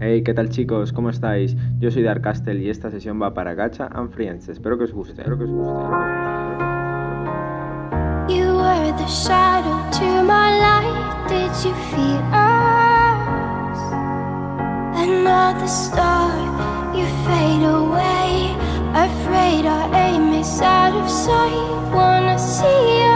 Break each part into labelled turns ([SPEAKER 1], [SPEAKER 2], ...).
[SPEAKER 1] Hey, ¿qué tal chicos? ¿Cómo estáis? Yo soy Dark Castle y esta sesión va para Gacha and Friends. Espero que os guste, espero que os guste.
[SPEAKER 2] You were the shadow to my light. Did you feel us? Another star, you fade away. Afraid our aim is out of sight. Wanna see you.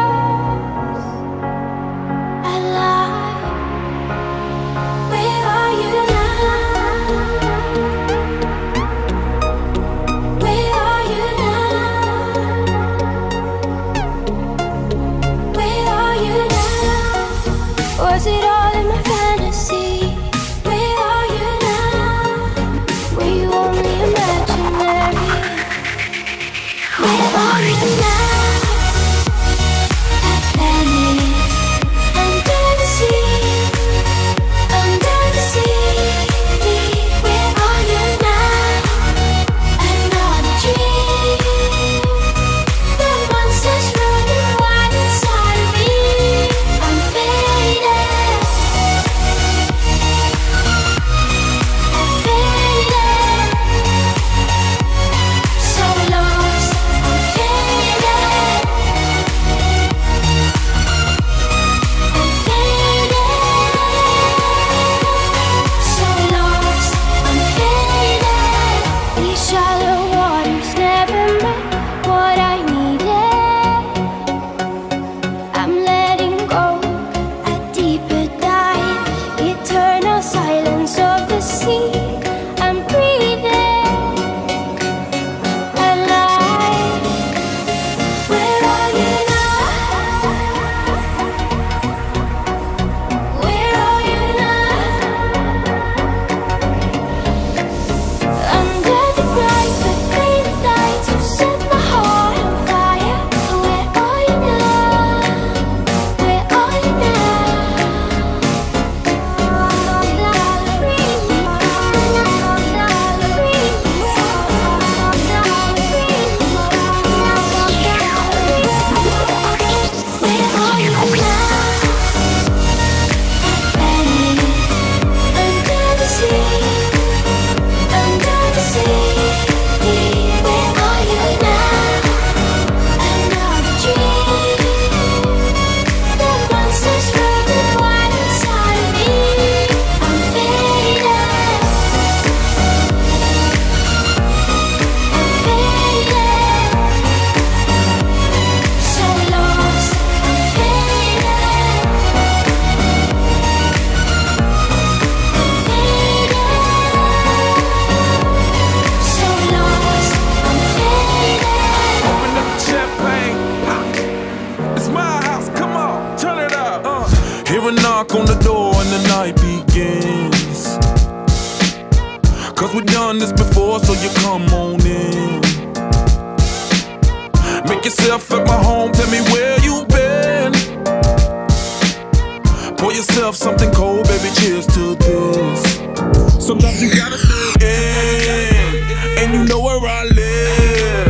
[SPEAKER 3] yourself something cold, baby. Cheers to this. Sometimes you gotta stay in, and you know where I live.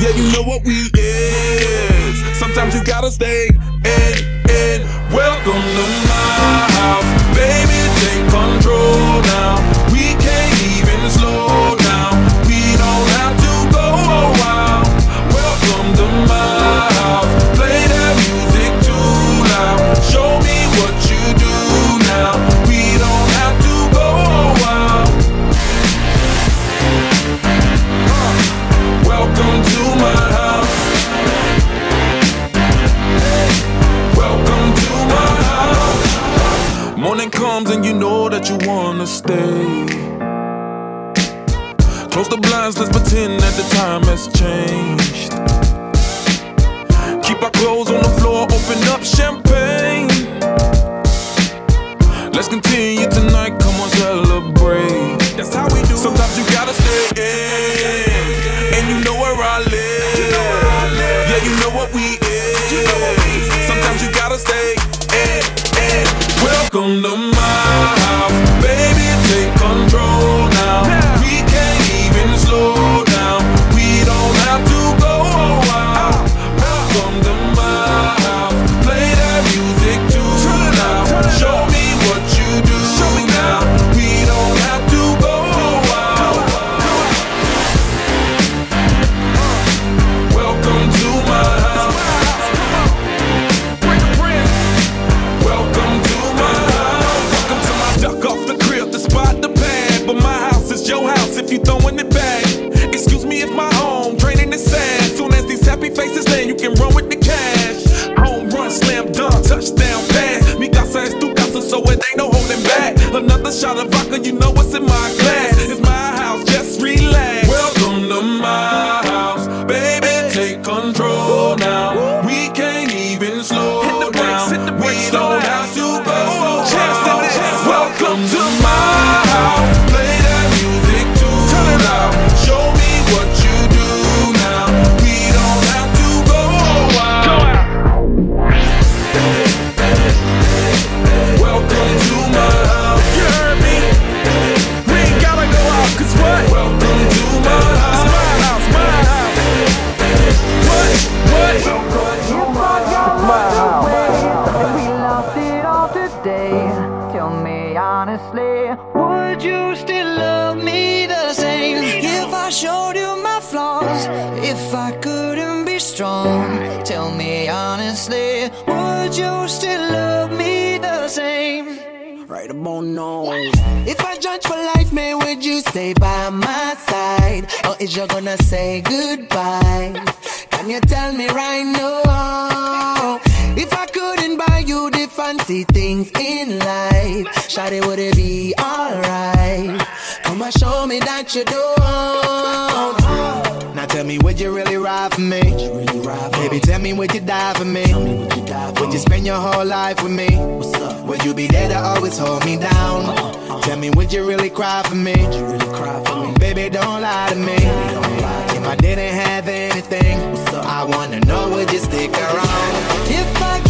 [SPEAKER 3] Yeah, you know what we is. Sometimes you gotta stay stay. Close the blinds, let's pretend that the time has changed. Keep our clothes on the floor, open up champagne. Let's continue tonight, come on, celebrate. That's how we do. Sometimes you gotta stay in, and you know where I live. Yeah, you know what we is. Sometimes you gotta stay in, welcome to me?
[SPEAKER 4] Would you
[SPEAKER 5] spend your whole life with me? What's up? Would you be there to always hold me down? Uh-huh, uh-huh. Tell me, would you really cry for me? Would you really cry for me? Baby, don't lie to me. If I didn't have anything, I wanna know, would you stick around?
[SPEAKER 4] If I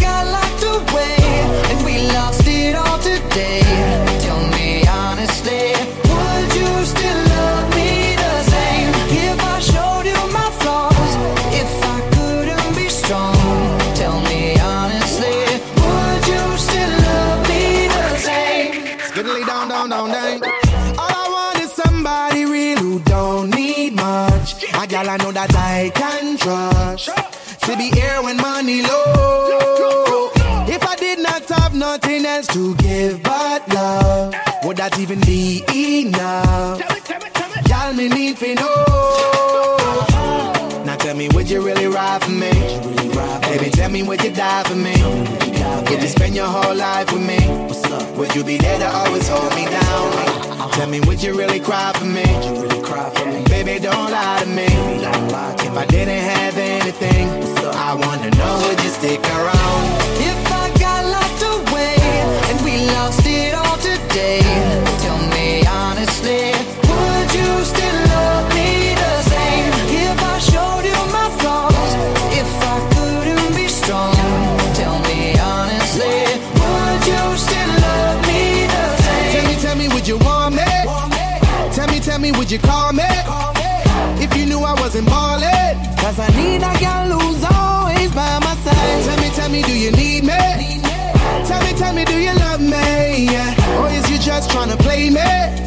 [SPEAKER 5] that I can trust. To be here when money low. If I did not have nothing else to give but love, would that even be enough? Y'all me need to know. Now tell me, would you really ride for me? Baby, tell me, would you die for me? Would you spend your whole life with me? Would you be there to always hold me down? Tell me, would you really cry for me? Baby, don't lie to me. If I didn't have anything, I wanna know, would you stick
[SPEAKER 4] me, tell me,
[SPEAKER 5] call me? If you knew I wasn't ballin'. Cause I need a girl who's always by my side. Tell me, tell me, do you need me? Tell me, tell me, do you love me? Yeah. Or is you just tryna play me?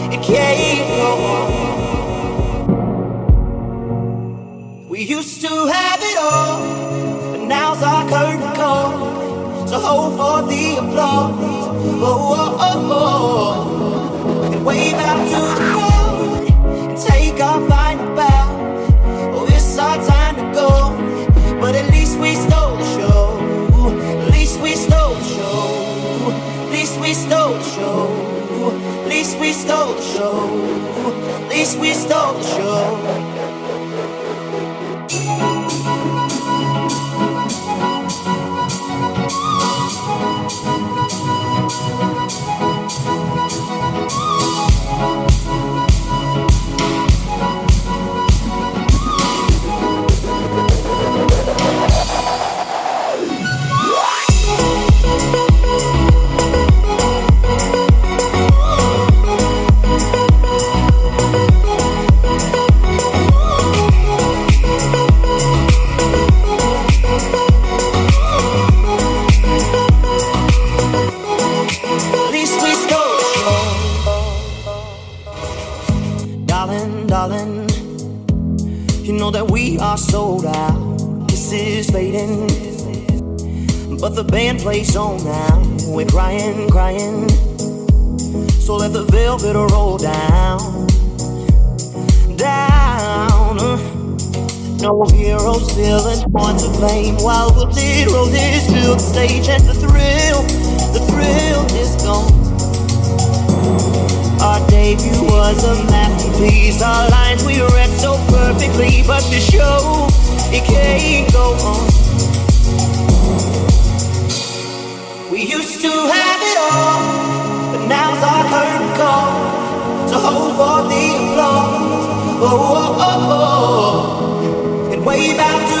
[SPEAKER 6] it can't go on. We used to have it all, but now's our curtain call. So hold for the applause. Oh, oh, oh, oh. And wave least show. At that we stole the band plays on now. We're crying, crying. So let the velvet roll down, down. No heroes, villains, point to blame. While the wilted roses fill the stage, and the thrill, the thrill is gone. Our debut was a masterpiece. Our lines we read so perfectly, but the show it can't go on. We used to have it all, but now's our curtain call to hold for the applause. Oh, oh, oh, oh. and wave out to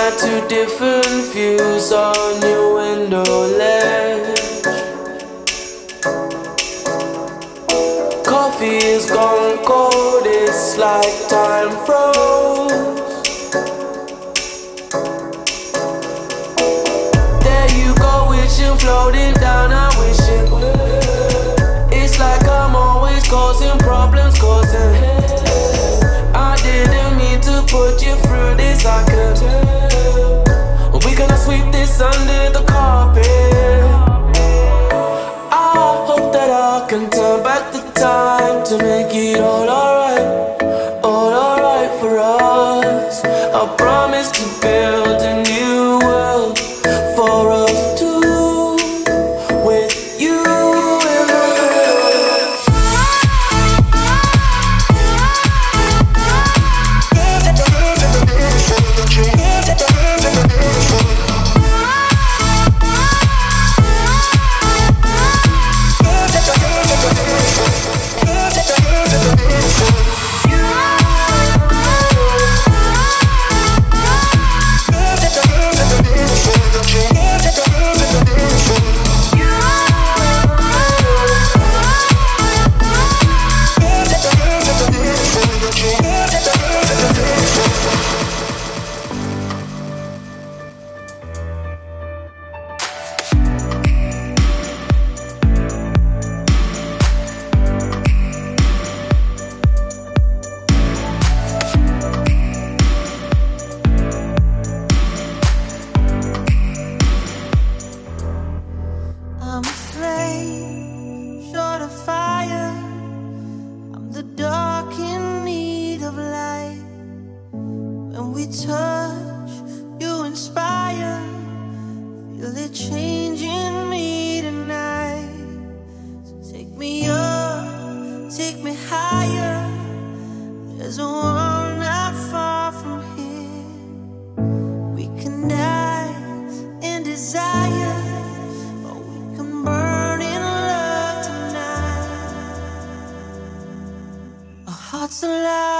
[SPEAKER 7] got two different views on your window ledge. Coffee is gone cold, it's like time froze. There you go, wishing, floating down, I'm wishing. It's like I'm always causing problems, causing. I didn't mean to put you through this, I could. Sunday the what's alive.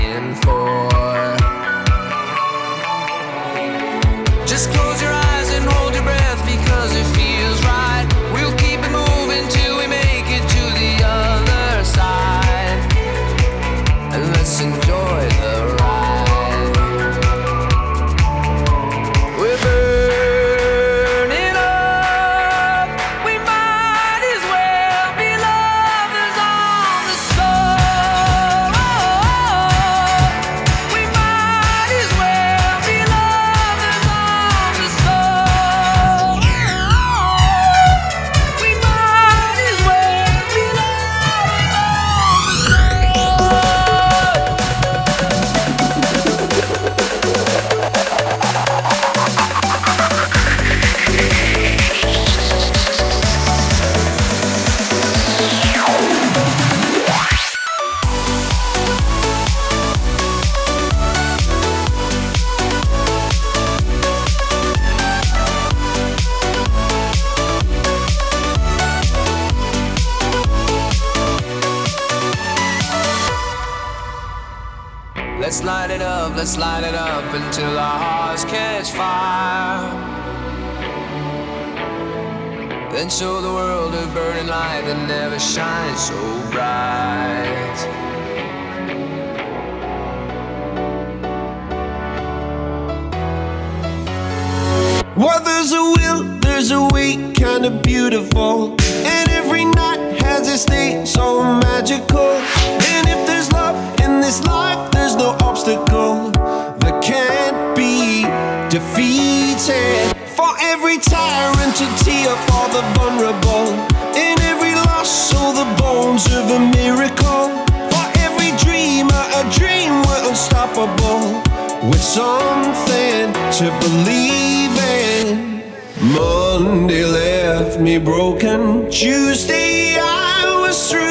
[SPEAKER 7] let's light it up until our hearts catch fire. Then show the world a burning light that never shines so bright. Well, there's a will, there's a way, kinda beautiful. And every night has its day so magical. And if there's love this life, there's no obstacle that can't be defeated. For every tyrant to tear for the vulnerable. In every loss, all the bones of a miracle. For every dreamer, a dream we're unstoppable. With something to believe in. Monday left me broken. Tuesday I was through